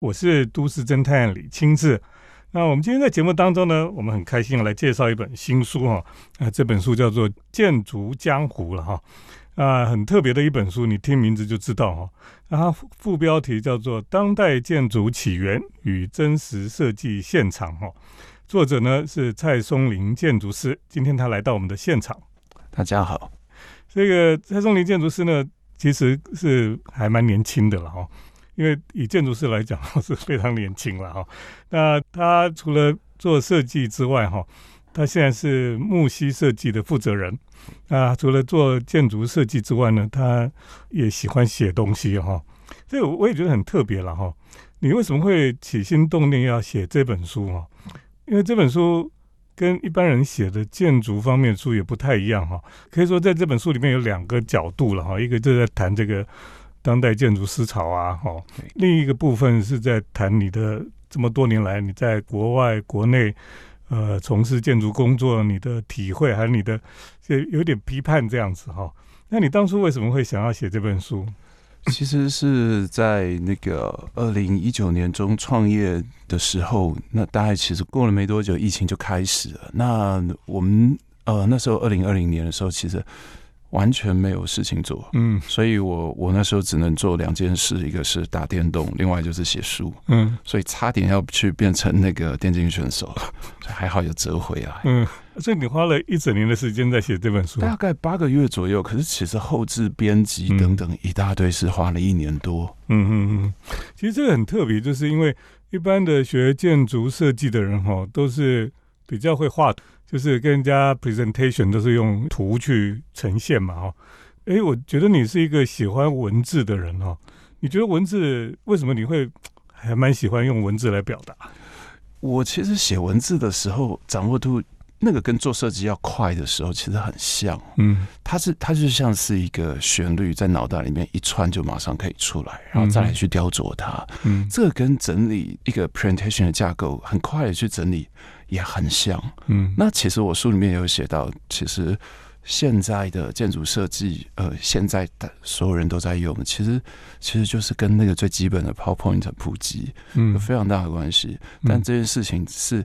我是都市侦探李清志。那我们今天在节目当中呢，我们很开心来介绍一本新书哈。啊，这本书叫做《建筑江湖》了哈。啊，很特别的一本书，你听名字就知道哈。那它副标题叫做《当代建筑起源与真实设计现场》哈。作者呢是蔡松林建筑师，今天他来到我们的现场。大家好，这个蔡松林建筑师呢，其实是还蛮年轻的了哈。因为以建筑师来讲 是非常年轻了哈，那他除了做设计之外哈，他现在是木西设计的负责人。那除了做建筑设计之外呢，他也喜欢写东西哈。这个我也觉得很特别了哈。你为什么会起心动念要写这本书哈？因为这本书跟一般人写的建筑方面书也不太一样哈。可以说在这本书里面有两个角度了哈，一个就在谈这个。当代建筑思潮啊，哈，另一个部分是在谈你的这么多年来你在国外、国内，呃，从事建筑工作你的体会，还有你的这有点批判这样子哈。那你当初为什么会想要写这本书？其实是在那个二零一九年中创业的时候，那大概其实过了没多久，疫情就开始了。那我们呃那时候二零二零年的时候，其实。完全没有事情做，嗯，所以我我那时候只能做两件事，一个是打电动，另外就是写书，嗯，所以差点要去变成那个电竞选手，还好有折回来，嗯，所以你花了一整年的时间在写这本书，大概八个月左右，可是其实后置编辑等等一大堆是花了一年多，嗯嗯嗯，其实这个很特别，就是因为一般的学建筑设计的人哈，都是比较会画。就是跟人家 presentation 都是用图去呈现嘛，哈，哎，我觉得你是一个喜欢文字的人哦。你觉得文字为什么你会 还蛮喜欢用文字来表达？我其实写文字的时候，掌握度那个跟做设计要快的时候，其实很像。嗯，它是它就像是一个旋律在脑袋里面一串就马上可以出来，然后再来去雕琢它。嗯，这个跟整理一个 presentation 的架构很快的去整理。也很像，嗯，那其实我书里面有写到，其实现在的建筑设计，呃，现在的所有人都在用，其实其实就是跟那个最基本的 PowerPoint 普及，嗯，有非常大的关系。但这件事情是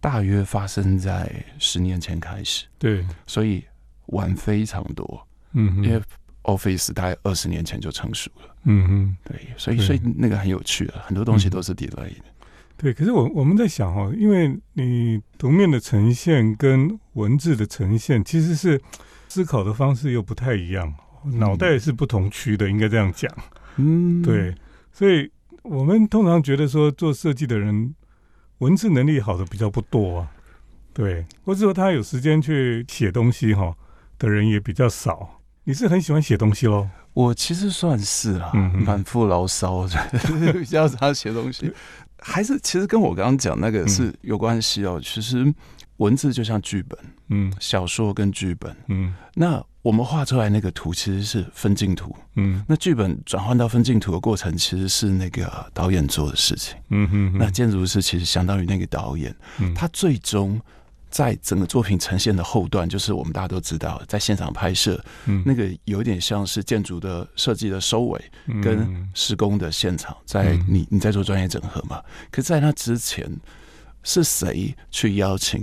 大约发生在十年前开始，对，所以晚非常多，嗯，因为 Office 大概二十年前就成熟了，嗯嗯，对，所以所以那个很有趣啊，很多东西都是 delay 的。对，可是我我们在想哦，因为你图面的呈现跟文字的呈现其实是思考的方式又不太一样，脑袋是不同区的，应该这样讲。嗯，对，所以我们通常觉得说做设计的人文字能力好的比较不多啊，对，或者说他有时间去写东西哈的人也比较少。你是很喜欢写东西喽？我其实算是啊，满腹牢骚，比较常写东西。还是其实跟我刚刚讲那个是有关系哦。其实文字就像剧本，嗯，小说跟剧本，嗯，那我们画出来那个图其实是分镜图，嗯，那剧本转换到分镜图的过程其实是那个导演做的事情，嗯哼，那建筑师其实相当于那个导演，嗯。他最终。在整个作品呈现的后段，就是我们大家都知道，在现场拍摄，嗯，那个有点像是建筑的设计的收尾，跟施工的现场，在你你在做专业整合嘛？可在那之前，是谁去邀请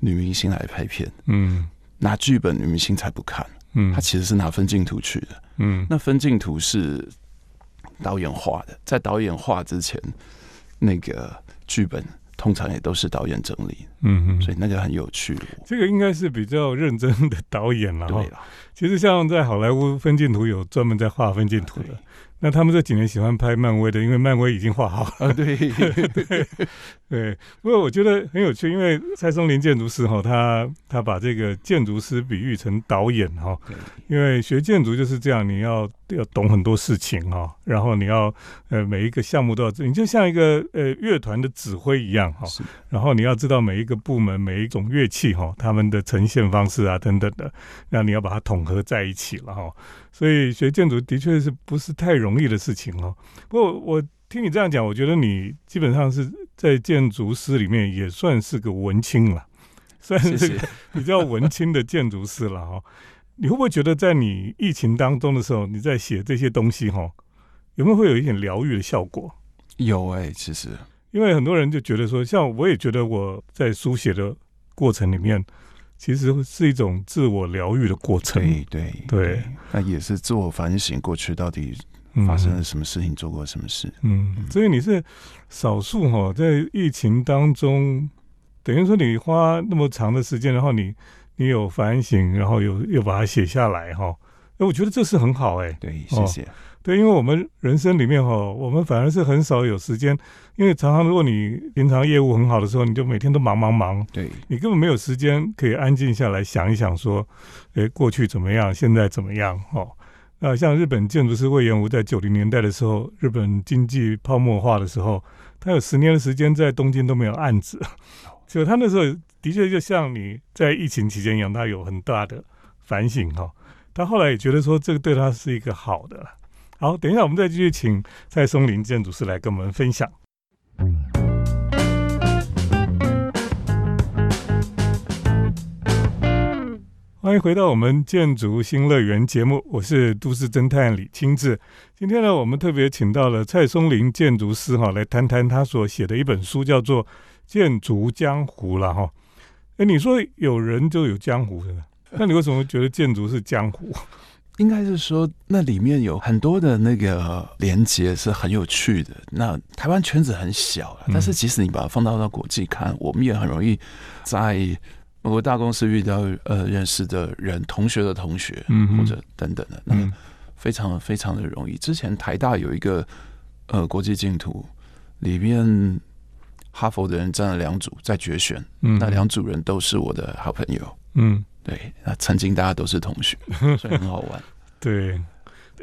女明星来拍片？嗯，拿剧本，女明星才不看。嗯，她其实是拿分镜图去的。嗯，那分镜图是导演画的，在导演画之前，那个剧本。通常也都是导演整理，嗯嗯，所以那个很有趣。这个应该是比较认真的导演了哈。其实像在好莱坞分镜图有专门在画分镜图的。那他们这几年喜欢拍漫威的，因为漫威已经画好了。对对 对。不过我觉得很有趣，因为蔡松林建筑师哈，他他把这个建筑师比喻成导演哈。因为学建筑就是这样，你要要懂很多事情哈，然后你要呃每一个项目都要，你就像一个呃乐团的指挥一样哈。然后你要知道每一个部门每一种乐器哈，他们的呈现方式啊等等的，那你要把它统合在一起了哈。所以学建筑的确是不是太容易的事情哦。不过我听你这样讲，我觉得你基本上是在建筑师里面也算是个文青了，算是比较文青的建筑师了哈。你会不会觉得在你疫情当中的时候，你在写这些东西哈，有没有会有一点疗愈的效果？有哎，其实因为很多人就觉得说，像我也觉得我在书写的过程里面，其实是一种自我疗愈的过程。对对对，那也是自我反省，过去到底发生了什么事情，做过什么事。嗯，所以你是少数哈，在疫情当中，等于说你花那么长的时间，然后你你有反省，然后有又把它写下来哈。哎，我觉得这是很好哎。对，谢谢。对，因为我们人生里面哈，我们反而是很少有时间，因为常常如果你平常业务很好的时候，你就每天都忙忙忙，对你根本没有时间可以安静下来想一想，说，哎，过去怎么样，现在怎么样？哦，那像日本建筑师魏延吾在九零年代的时候，日本经济泡沫化的时候，他有十年的时间在东京都没有案子，就他那时候的确就像你在疫情期间一样，他有很大的反省哈。他后来也觉得说，这个对他是一个好的。好，等一下我们再继续请蔡松林建筑师来跟我们分享。欢迎回到我们建筑新乐园节目，我是都市侦探李清志。今天呢，我们特别请到了蔡松林建筑师哈，来谈谈他所写的一本书，叫做《建筑江湖》了哈。哎，你说有人就有江湖？那你为什么觉得建筑是江湖？应该是说，那里面有很多的那个连接是很有趣的。那台湾圈子很小，但是即使你把它放到到国际看，我们也很容易在某个大公司遇到呃认识的人、同学的同学，或者等等的，那非常非常的容易。之前台大有一个呃国际净土，里面哈佛的人占了两组在决选，那两组人都是我的好朋友，嗯。对，那曾经大家都是同学，所以很好玩。对，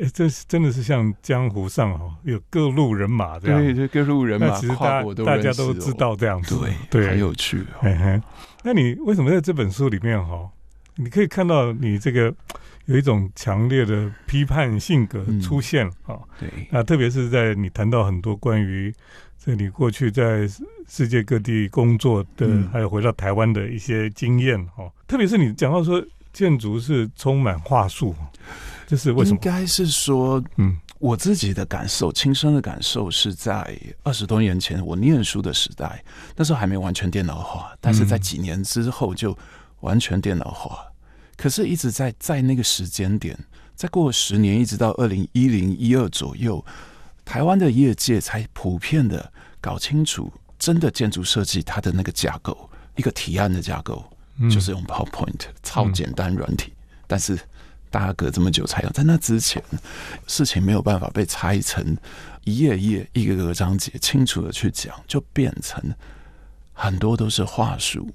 哎，这是真的是像江湖上哦，有各路人马这样，对，各路人马，其实大大家都知道这样子，对，对，很有趣。那你为什么在这本书里面哈，你可以看到你这个有一种强烈的批判性格出现啊？对，那特别是在你谈到很多关于。这你过去在世界各地工作的，还有回到台湾的一些经验哦，特别是你讲到说建筑是充满话术，这是为什么？应该是说，嗯，我自己的感受，亲身的感受是在二十多年前我念书的时代，那时候还没完全电脑化，但是在几年之后就完全电脑化。可是，一直在在那个时间点，再过十年，一直到二零一零一二左右。台湾的业界才普遍的搞清楚，真的建筑设计它的那个架构，一个提案的架构，就是用 PowerPoint 超简单软体。但是大家隔这么久才有，在那之前，事情没有办法被拆成一页页、一个个章节清楚的去讲，就变成很多都是话术。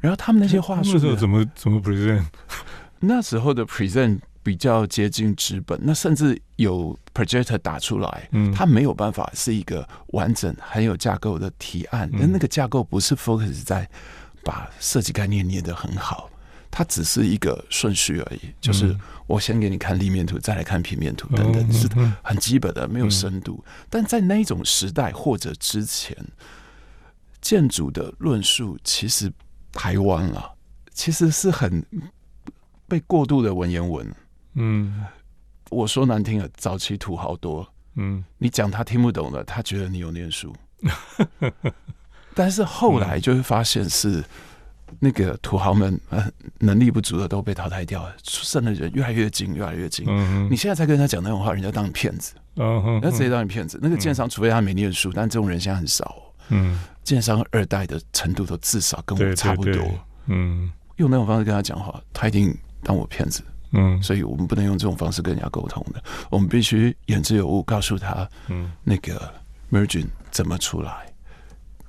然后他们那些话术怎么怎么 present？那时候的 present。比较接近纸本，那甚至有 projector 打出来，嗯，它没有办法是一个完整、很有架构的提案。那那个架构不是 focus 在把设计概念捏得很好，它只是一个顺序而已。就是我先给你看立面图，再来看平面图，等等，是很基本的，没有深度。但在那种时代或者之前，建筑的论述其实台湾啊，其实是很被过度的文言文。嗯，我说难听了，早期土豪多。嗯，你讲他听不懂的，他觉得你有念书。但是后来就会发现是那个土豪们呃能力不足的都被淘汰掉了，剩的人越来越精，越来越精。你现在再跟人家讲那种话，人家当你骗子，人家直接当你骗子。那个建商，除非他没念书，但这种人现在很少。嗯，建商二代的程度都至少跟我差不多。嗯，用那种方式跟他讲话，他一定当我骗子。嗯，所以我们不能用这种方式跟人家沟通的，我们必须言之有物，告诉他，嗯，那个 margin 怎么出来，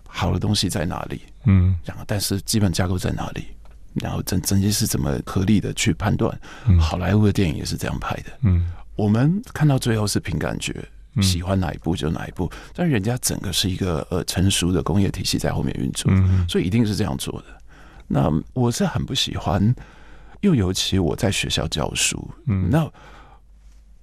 好的东西在哪里，嗯，然后但是基本架构在哪里，然后整整体是怎么合理的去判断。好莱坞的电影也是这样拍的，嗯，我们看到最后是凭感觉，喜欢哪一部就哪一部，但人家整个是一个呃成熟的工业体系在后面运作，所以一定是这样做的。那我是很不喜欢。又尤其我在学校教书，嗯，那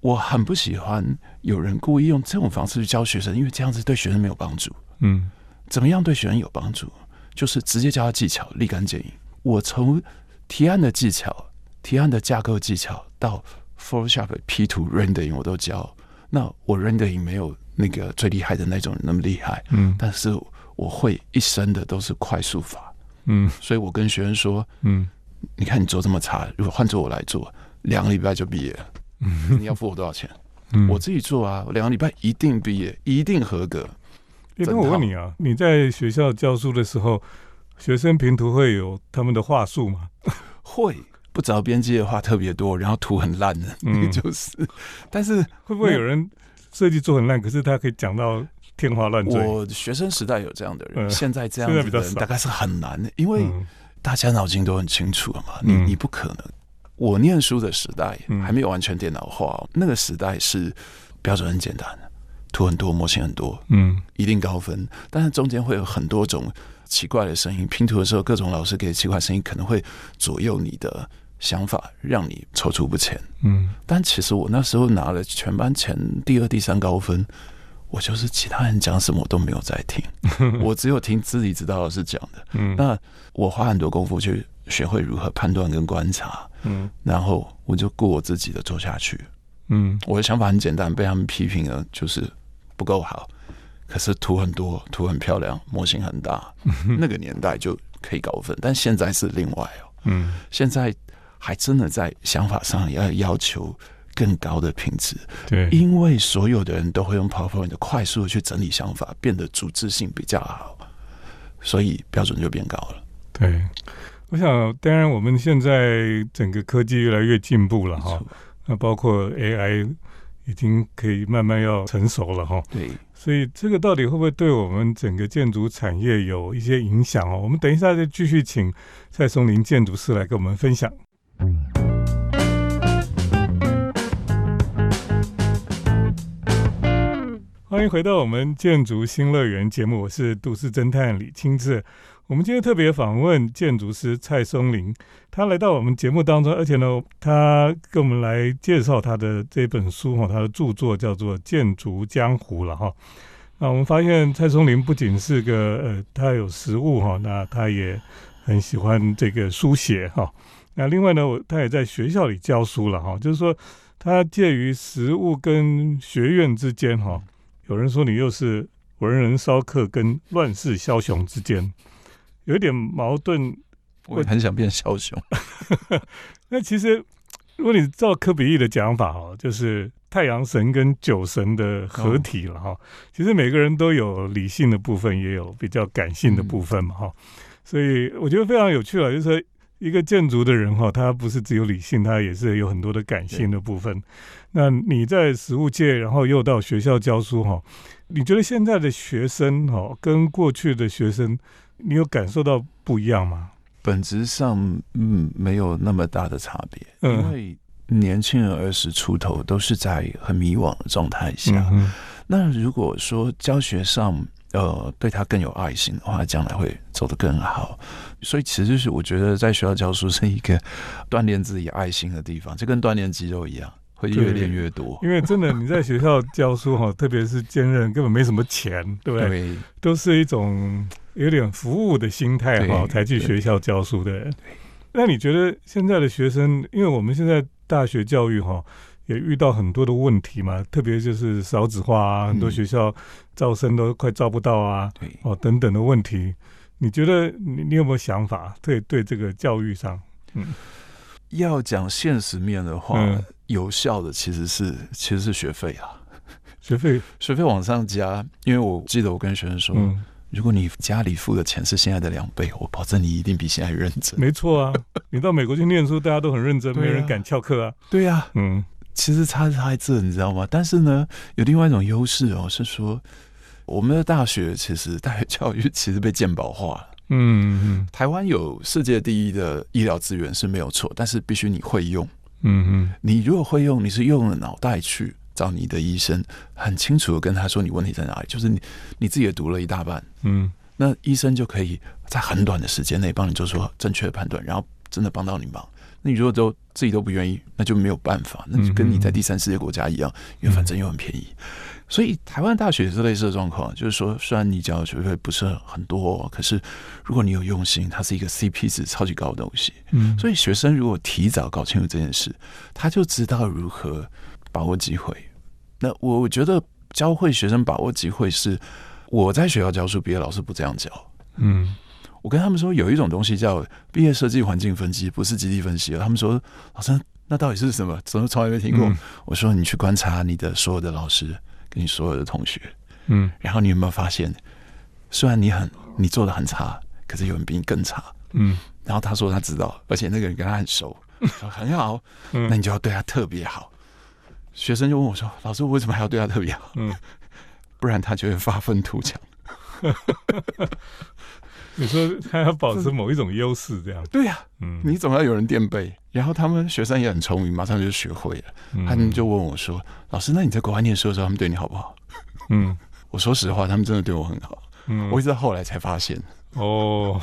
我很不喜欢有人故意用这种方式去教学生，因为这样子对学生没有帮助。嗯，怎么样对学生有帮助？就是直接教他技巧，立竿见影。我从提案的技巧、提案的架构技巧到 Photoshop P 图 rendering 我都教。那我 rendering 没有那个最厉害的那种那么厉害，嗯，但是我会一生的都是快速法，嗯，所以我跟学生说，嗯，你看你做这么差，如果换做我来做，两个礼拜就毕业了，嗯，你要付我多少钱？嗯，我自己做啊，两个礼拜一定毕业，一定合格。那我问你啊，你在学校教书的时候，学生评图会有他们的话术吗？会，不着边际的话特别多，然后图很烂的，嗯，就是。但是会不会有人设计做很烂，可是他可以讲到天花乱坠？我学生时代有这样的人，现在这样子的人大概是很难的，因为大家脑筋都很清楚了嘛，你你不可能。我念书的时代还没有完全电脑化，那个时代是标准很简单的，图很多，模型很多，嗯，一定高分。但是中间会有很多种奇怪的声音，拼图的时候各种老师给的奇怪声音可能会左右你的想法，让你踌躇不前。嗯，但其实我那时候拿了全班前第二、第三高分，我就是其他人讲什么我都没有在听，我只有听自己知道老师讲的。嗯，那我花很多功夫去。学会如何判断跟观察，嗯，然后我就顾我自己的做下去，嗯，我的想法很简单，被他们批评了就是不够好，可是图很多，图很漂亮，模型很大，那个年代就可以高分，但现在是另外哦，嗯，现在还真的在想法上要要求更高的品质，对，因为所有的人都会用 PowerPoint 快速的去整理想法，变得组织性比较好，所以标准就变高了，对。我想，当然，我们现在整个科技越来越进步了哈，那包括 AI 已经可以慢慢要成熟了哈。对，所以这个到底会不会对我们整个建筑产业有一些影响哦？我们等一下再继续请蔡松林建筑师来跟我们分享。欢迎回到我们建筑新乐园节目，我是都市侦探李清志。我们今天特别访问建筑师蔡松林，他来到我们节目当中，而且呢，他跟我们来介绍他的这本书哈，他的著作叫做《建筑江湖》了哈。那我们发现蔡松林不仅是个呃，他有实物哈，那他也很喜欢这个书写哈。那另外呢，我他也在学校里教书了哈，就是说他介于实物跟学院之间哈。有人说你又是文人骚客跟乱世枭雄之间。有点矛盾，我很想变枭雄。那其实，如果你照科比义的讲法哈，就是太阳神跟酒神的合体了哈。其实每个人都有理性的部分，也有比较感性的部分嘛哈。所以我觉得非常有趣了，就是说一个建筑的人哈，他不是只有理性，他也是有很多的感性的部分。那你在实务界，然后又到学校教书哈，你觉得现在的学生哈，跟过去的学生？你有感受到不一样吗？本质上，嗯，没有那么大的差别。因为年轻人二十出头都是在很迷惘的状态下。那如果说教学上，呃，对他更有爱心的话，将来会走得更好。所以，其实是我觉得在学校教书是一个锻炼自己爱心的地方，就跟锻炼肌肉一样，会越练越多。因为真的你在学校教书哈，特别是兼任，根本没什么钱，对不对？都是一种。有点服务的心态哈，才去学校教书的。人。那你觉得现在的学生，因为我们现在大学教育哈，也遇到很多的问题嘛，特别就是少子化啊，很多学校招生都快招不到啊，哦等等的问题。你觉得你你有没有想法？对对，这个教育上，嗯，要讲现实面的话，有效的其实是其实是学费啊，学费 学费往上加，因为我记得我跟学生说。如果你家里付的钱是现在的两倍，我保证你一定比现在认真。没错啊，你到美国去念书，大家都很认真，没人敢翘课啊。对呀，嗯，其实差差在这，你知道吗？但是呢，有另外一种优势哦，是说我们的大学其实大学教育其实被鉴宝化了。嗯嗯，台湾有世界第一的医疗资源是没有错，但是必须你会用。嗯嗯，你如果会用，你是用了脑袋去。找你的医生，很清楚的跟他说你问题在哪里，就是你你自己也读了一大半，嗯，那医生就可以在很短的时间内帮你做出正确的判断，然后真的帮到你忙。那你如果都自己都不愿意，那就没有办法，那就跟你在第三世界国家一样，因为反正又很便宜。所以台湾大学是类似的状况，就是说虽然你交的学费不是很多，可是如果你有用心，它是一个 CP 值超级高的东西。嗯，所以学生如果提早搞清楚这件事，他就知道如何。把握机会，那我我觉得教会学生把握机会是我在学校教书，别的老师不这样教。嗯，我跟他们说有一种东西叫毕业设计环境分析，不是基地分析。他们说老师那到底是什么？怎么从来没听过？我说你去观察你的所有的老师跟你所有的同学，嗯，然后你有没有发现，虽然你很你做的很差，可是有人比你更差。嗯，然后他说他知道，而且那个人跟他很熟，很好，那你就要对他特别好。学生就问我说：“老师，我为什么还要对他特别好？嗯，不然他就会发愤图强。你说他要保持某一种优势，这样对呀。嗯，你总要有人垫背。然后他们学生也很聪明，马上就学会了。他们就问我说：‘老师，那你在国外念书的时候，他们对你好不好？’ 嗯，我说实话，他们真的对我很好。嗯，我一直到后来才发现。哦，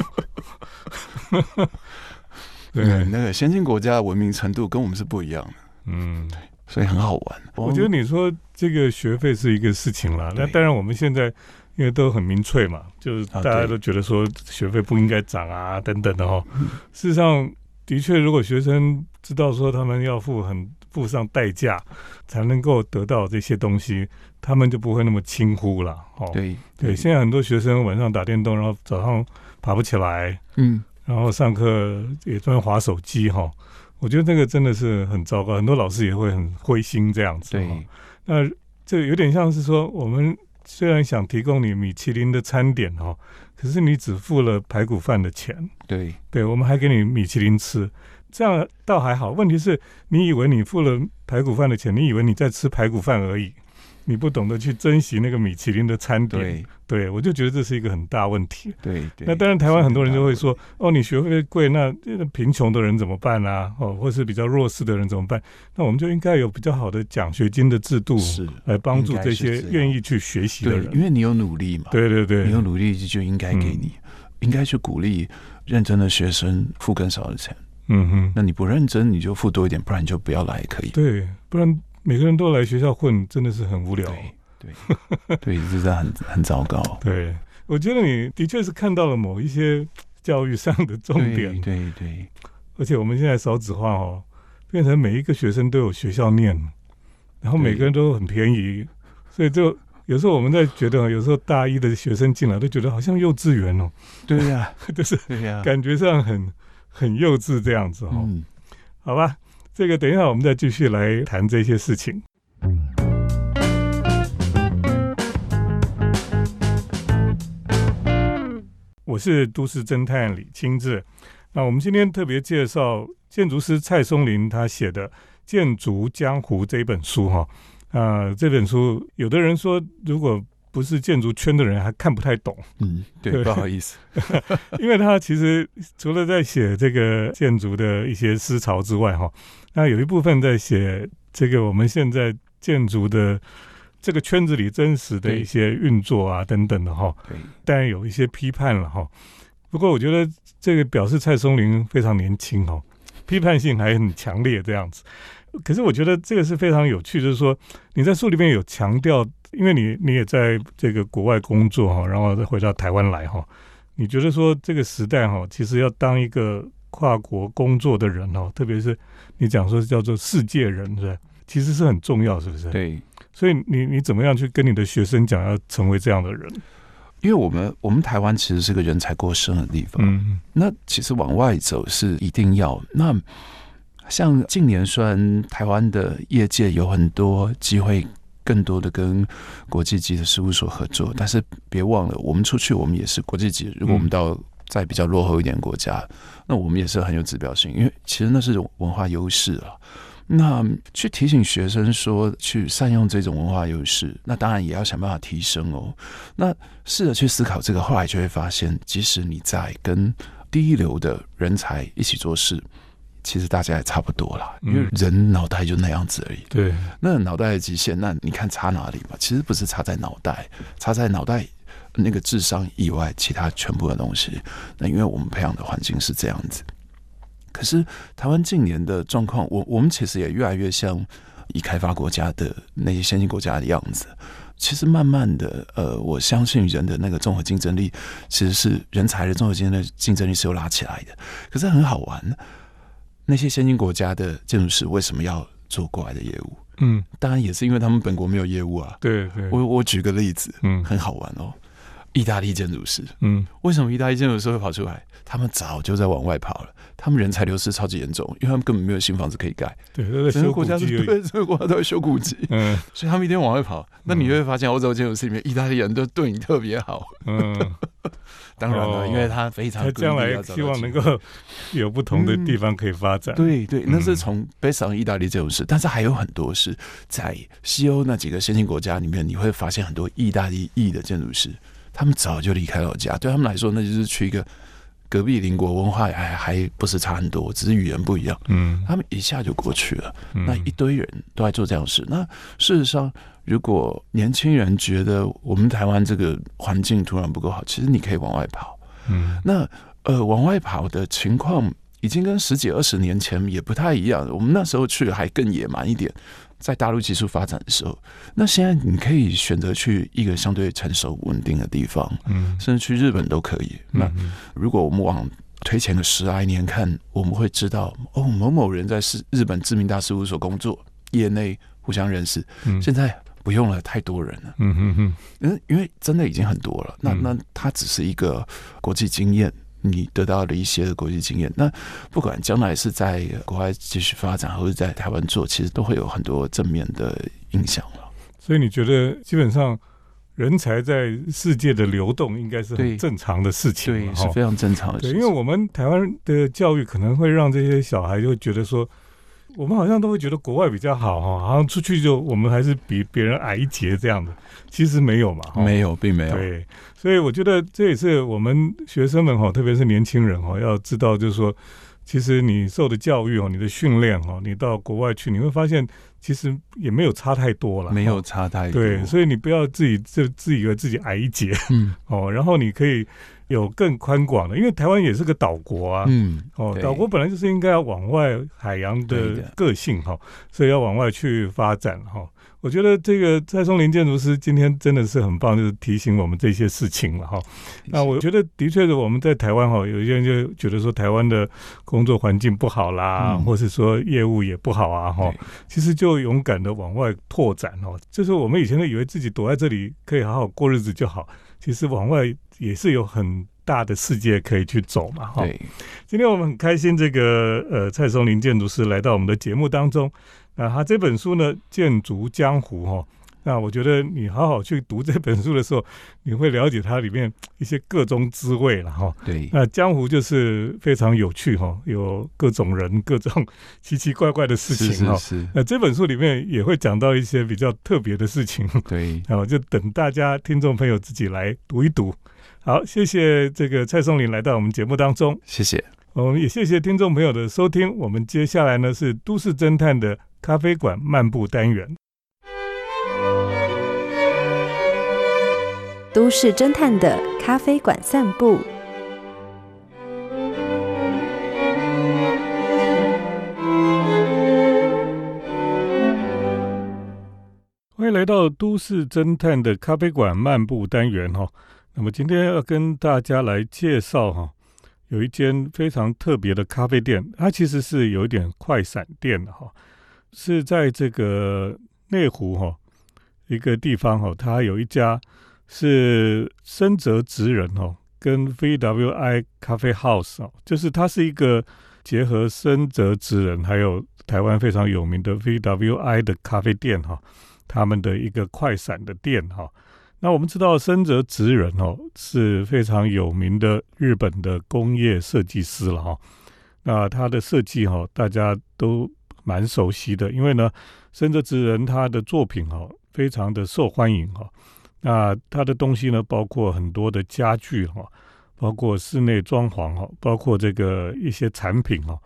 对，那个先进国家的文明程度跟我们是不一样的。嗯，对。”所以很好玩。我觉得你说这个学费是一个事情了，那当然我们现在因为都很明确嘛，就是大家都觉得说学费不应该涨啊等等的哈。事实上，的确，如果学生知道说他们要付很付上代价才能够得到这些东西，他们就不会那么轻忽了。哦，对对，现在很多学生晚上打电动，然后早上爬不起来，嗯，然后上课也专门划手机哈。我觉得这个真的是很糟糕，很多老师也会很灰心这样子。对，那这有点像是说，我们虽然想提供你米其林的餐点哦，可是你只付了排骨饭的钱。对，对我们还给你米其林吃，这样倒还好。问题是，你以为你付了排骨饭的钱，你以为你在吃排骨饭而已。你不懂得去珍惜那个米其林的餐点，对我就觉得这是一个很大问题。对，那当然台湾很多人就会说，哦，你学费贵，那贫穷的人怎么办啊？哦，或是比较弱势的人怎么办？那我们就应该有比较好的奖学金的制度，是来帮助这些愿意去学习的人。因为你有努力嘛。对对对，你有努力就应该给你，应该去鼓励认真的学生付更少的钱。嗯哼，那你不认真，你就付多一点，不然你就不要来也可以。对，不然。每个人都来学校混，真的是很无聊。对对，对，这是很很糟糕。对，我觉得你的确是看到了某一些教育上的重点。对对，而且我们现在少子化哦，变成每一个学生都有学校念，然后每个人都很便宜，所以就有时候我们在觉得，有时候大一的学生进来都觉得好像幼稚园哦。对呀，就是感觉上很很幼稚这样子哦。好吧。这个等一下，我们再继续来谈这些事情。我是都市侦探李清志。那我们今天特别介绍建筑师蔡松林他写的《建筑江湖》这本书哈。啊，这本书有的人说，如果不是建筑圈的人还看不太懂，嗯，对，不好意思，因为他其实除了在写这个建筑的一些思潮之外，哈，那有一部分在写这个我们现在建筑的这个圈子里真实的一些运作啊等等的哈，对，当然有一些批判了哈。不过我觉得这个表示蔡松林非常年轻哈，批判性还很强烈这样子。可是我觉得这个是非常有趣，就是说你在书里面有强调。因为你你也在这个国外工作哈，然后再回到台湾来哈，你觉得说这个时代哈，其实要当一个跨国工作的人哦，特别是你讲说叫做世界人是吧？其实是很重要，是不是？对。所以你你怎么样去跟你的学生讲要成为这样的人？因为我们我们台湾其实是个人才过剩的地方，嗯，那其实往外走是一定要。那像近年虽然台湾的业界有很多机会。更多的跟国际级的事务所合作，但是别忘了，我们出去我们也是国际级。如果我们到在比较落后一点国家，那我们也是很有指标性，因为其实那是种文化优势啊。那去提醒学生说，去善用这种文化优势，那当然也要想办法提升哦。那试着去思考这个，后来就会发现，即使你在跟第一流的人才一起做事。其实大家也差不多啦，因为人脑袋就那样子而已。对，那脑袋的极限，那你看差哪里嘛？其实不是差在脑袋，差在脑袋那个智商以外，其他全部的东西。那因为我们培养的环境是这样子。可是台湾近年的状况，我我们其实也越来越像已开发国家的那些先进国家的样子。其实慢慢的，呃，我相信人的那个综合竞争力，其实是人才的综合竞争竞争力是有拉起来的。可是很好玩。那些先进国家的建筑师为什么要做国外的业务？嗯，当然也是因为他们本国没有业务啊。对对，我我举个例子，嗯，很好玩哦。意大利建筑师，嗯，为什么意大利建筑师会跑出来？他们早就在往外跑了，他们人才流失超级严重，因为他们根本没有新房子可以盖。对，整个国家对，整个国家都在修古迹，嗯，所以他们一定往外跑。那你会发现，欧洲建筑师里面，意大利人都对你特别好。嗯，当然了，因为他非常，他将来希望能够有不同的地方可以发展。对对，那是从北上意大利建筑师，但是还有很多是在西欧那几个先进国家里面，你会发现很多意大利裔的建筑师。他们早就离开老家，对他们来说，那就是去一个隔壁邻国，文化还还不是差很多，只是语言不一样。嗯，他们一下就过去了。那一堆人都在做这样事。那事实上，如果年轻人觉得我们台湾这个环境突然不够好，其实你可以往外跑。嗯，那呃，往外跑的情况已经跟十几二十年前也不太一样。我们那时候去还更野蛮一点。在大陆急速发展的时候，那现在你可以选择去一个相对成熟稳定的地方，嗯，甚至去日本都可以。那如果我们往推前个十来年看，我们会知道哦，某某人在是日本知名大事务所工作，业内互相认识。现在不用了，太多人了。嗯嗯嗯，嗯，因为真的已经很多了。那那它只是一个国际经验。你得到了一些的国际经验，那不管将来是在国外继续发展，或者在台湾做，其实都会有很多正面的影响了。所以你觉得，基本上人才在世界的流动，应该是很正常的事情，对，是非常正常的。对，因为我们台湾的教育可能会让这些小孩就觉得说。我们好像都会觉得国外比较好哈，好像出去就我们还是比别人矮一截这样的，其实没有嘛，没有，并没有。对，所以我觉得这也是我们学生们哈，特别是年轻人哈，要知道就是说，其实你受的教育哦，你的训练哦，你到国外去，你会发现其实也没有差太多了，没有差太多。对，所以你不要自己就自以为自己矮一截，嗯，哦，然后你可以。有更宽广的，因为台湾也是个岛国啊，嗯，哦，岛国本来就是应该要往外海洋的个性哈，所以要往外去发展哈。我觉得这个蔡松林建筑师今天真的是很棒，就是提醒我们这些事情了哈。那我觉得的确是我们在台湾哈，有些人就觉得说台湾的工作环境不好啦，或是说业务也不好啊哈。其实就勇敢的往外拓展哦，就是我们以前都以为自己躲在这里可以好好过日子就好。其实往外也是有很大的世界可以去走嘛，哈。今天我们很开心，这个呃蔡松林建筑师来到我们的节目当中。那他这本书呢，《建筑江湖》哈。那我觉得你好好去读这本书的时候，你会了解它里面一些各中滋味了哈。对，那江湖就是非常有趣哈，有各种人、各种 奇奇怪怪的事情哈。是是是。那这本书里面也会讲到一些比较特别的事情。对，然后就等大家听众朋友自己来读一读。好，谢谢这个蔡松林来到我们节目当中。谢谢。我们也谢谢听众朋友的收听。我们接下来呢是都市侦探的咖啡馆漫步单元。都市侦探的咖啡馆散步，欢迎来到都市侦探的咖啡馆漫步单元哈。那么今天要跟大家来介绍哈，有一间非常特别的咖啡店，它其实是有一点快闪店的哈，是在这个内湖哈一个地方哈，它有一家。是深泽直人哦，跟 VWI 咖啡 House 哦，就是它是一个结合深泽直人还有台湾非常有名的 VWI 的咖啡店哈，他们的一个快闪的店哈。那我们知道深泽直人哦是非常有名的日本的工业设计师了哈。那他的设计哈大家都蛮熟悉的，因为呢深泽直人他的作品哈非常的受欢迎哈。那它的东西呢，包括很多的家具哈，包括室内装潢哈，包括这个一些产品哈，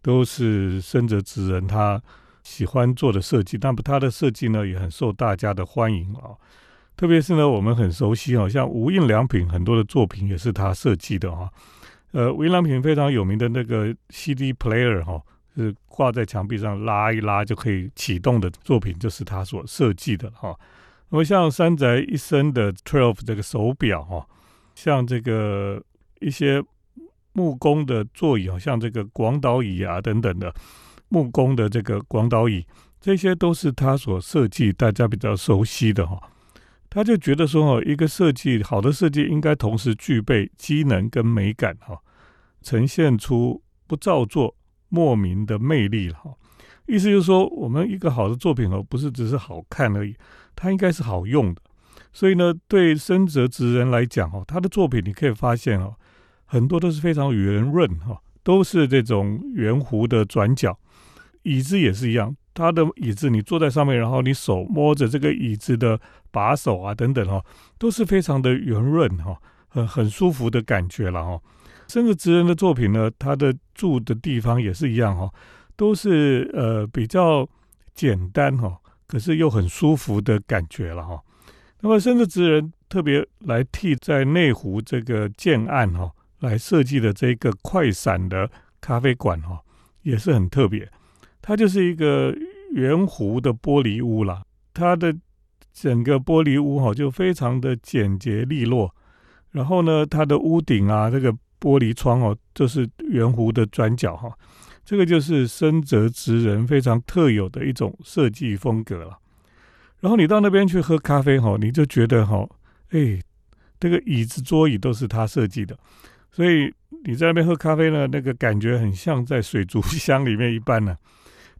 都是深泽直人他喜欢做的设计。那么他的设计呢，也很受大家的欢迎啊。特别是呢，我们很熟悉，好像无印良品很多的作品也是他设计的哈。呃，无印良品非常有名的那个 CD player 哈，是挂在墙壁上拉一拉就可以启动的作品，就是他所设计的哈。么像山宅一生的 Twelve 这个手表哈，像这个一些木工的座椅，像这个广岛椅啊等等的木工的这个广岛椅，这些都是他所设计，大家比较熟悉的哈。他就觉得说哦，一个设计好的设计应该同时具备机能跟美感哈，呈现出不造作、莫名的魅力哈。意思就是说，我们一个好的作品哦，不是只是好看而已，它应该是好用的。所以呢，对深泽直人来讲哦，他的作品你可以发现哦，很多都是非常圆润哈，都是这种圆弧的转角。椅子也是一样，他的椅子你坐在上面，然后你手摸着这个椅子的把手啊等等哈，都是非常的圆润哈，很很舒服的感觉了哈。深泽直人的作品呢，他的住的地方也是一样哈。都是呃比较简单哈，可是又很舒服的感觉了哈。那么深泽直人特别来替在内湖这个建案哈来设计的这个快闪的咖啡馆哈，也是很特别。它就是一个圆弧的玻璃屋啦，它的整个玻璃屋哈就非常的简洁利落。然后呢，它的屋顶啊，这个玻璃窗哦，就是圆弧的转角哈。这个就是深泽直人非常特有的一种设计风格了。然后你到那边去喝咖啡哈，你就觉得哈，哎，这个椅子桌椅都是他设计的，所以你在那边喝咖啡呢，那个感觉很像在水族 箱里面一般呢。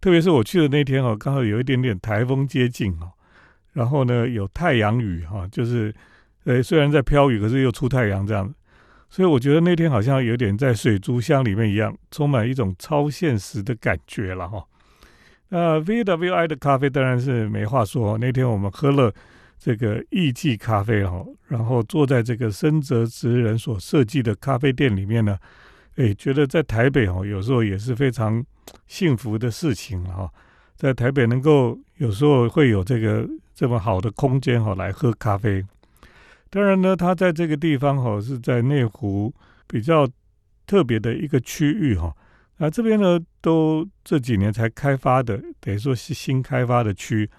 特别是我去的那天哦，刚好有一点点台风接近哦，然后呢有太阳雨哈，就是呃虽然在飘雨，可是又出太阳这样。所以我觉得那天好像有点在水族箱里面一样，充满一种超现实的感觉了哈。那 V W I 的咖啡当然是没话说。那天我们喝了这个艺伎咖啡哈，然后坐在这个深泽直人所设计的咖啡店里面呢，哎，觉得在台北哈，有时候也是非常幸福的事情哈。在台北能够有时候会有这个这么好的空间哈，来喝咖啡。当然呢，它在这个地方哈，是在内湖比较特别的一个区域哈。那这边呢，都这几年才开发的，等于说是新开发的区，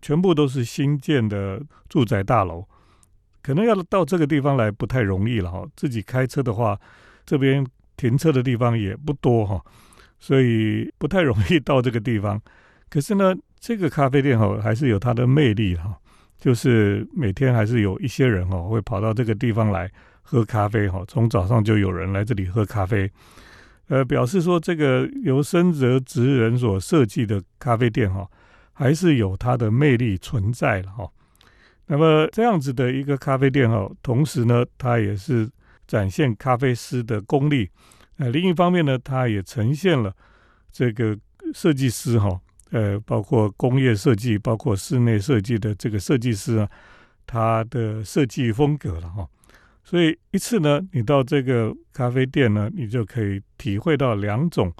全部都是新建的住宅大楼。可能要到这个地方来不太容易了哈。自己开车的话，这边停车的地方也不多哈，所以不太容易到这个地方。可是呢，这个咖啡店哈，还是有它的魅力哈。就是每天还是有一些人哦，会跑到这个地方来喝咖啡哈。从早上就有人来这里喝咖啡，呃，表示说这个由深泽直人所设计的咖啡店哈，还是有它的魅力存在了哈。那么这样子的一个咖啡店哈，同时呢，它也是展现咖啡师的功力。呃，另一方面呢，它也呈现了这个设计师哈。呃，包括工业设计，包括室内设计的这个设计师啊，他的设计风格了哈。所以一次呢，你到这个咖啡店呢，你就可以体会到两种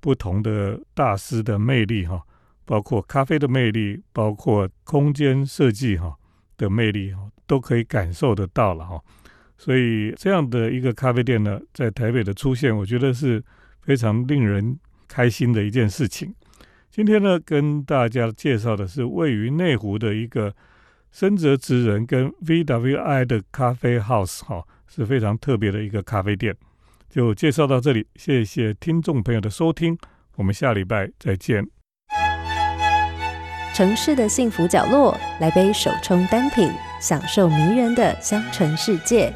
不同的大师的魅力哈，包括咖啡的魅力，包括空间设计哈的魅力哈，都可以感受得到了哈。所以这样的一个咖啡店呢，在台北的出现，我觉得是非常令人开心的一件事情。今天呢，跟大家介绍的是位于内湖的一个深泽直人跟 VWI 的咖啡 house，哈，是非常特别的一个咖啡店。就介绍到这里，谢谢听众朋友的收听，我们下礼拜再见。城市的幸福角落，来杯手冲单品，享受迷人的香醇世界。